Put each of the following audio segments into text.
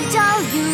I tell you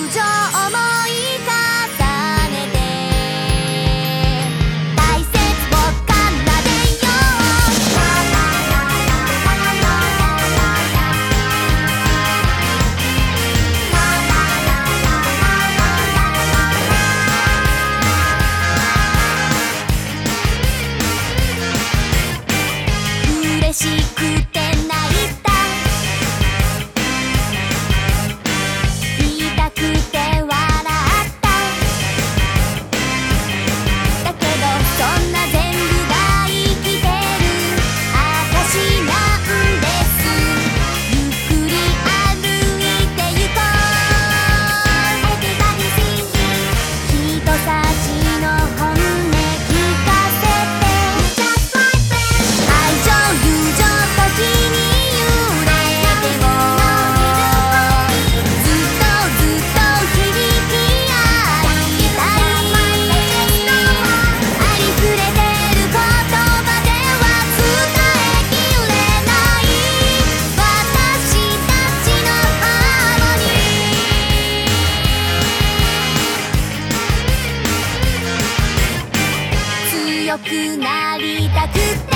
くなりたくて。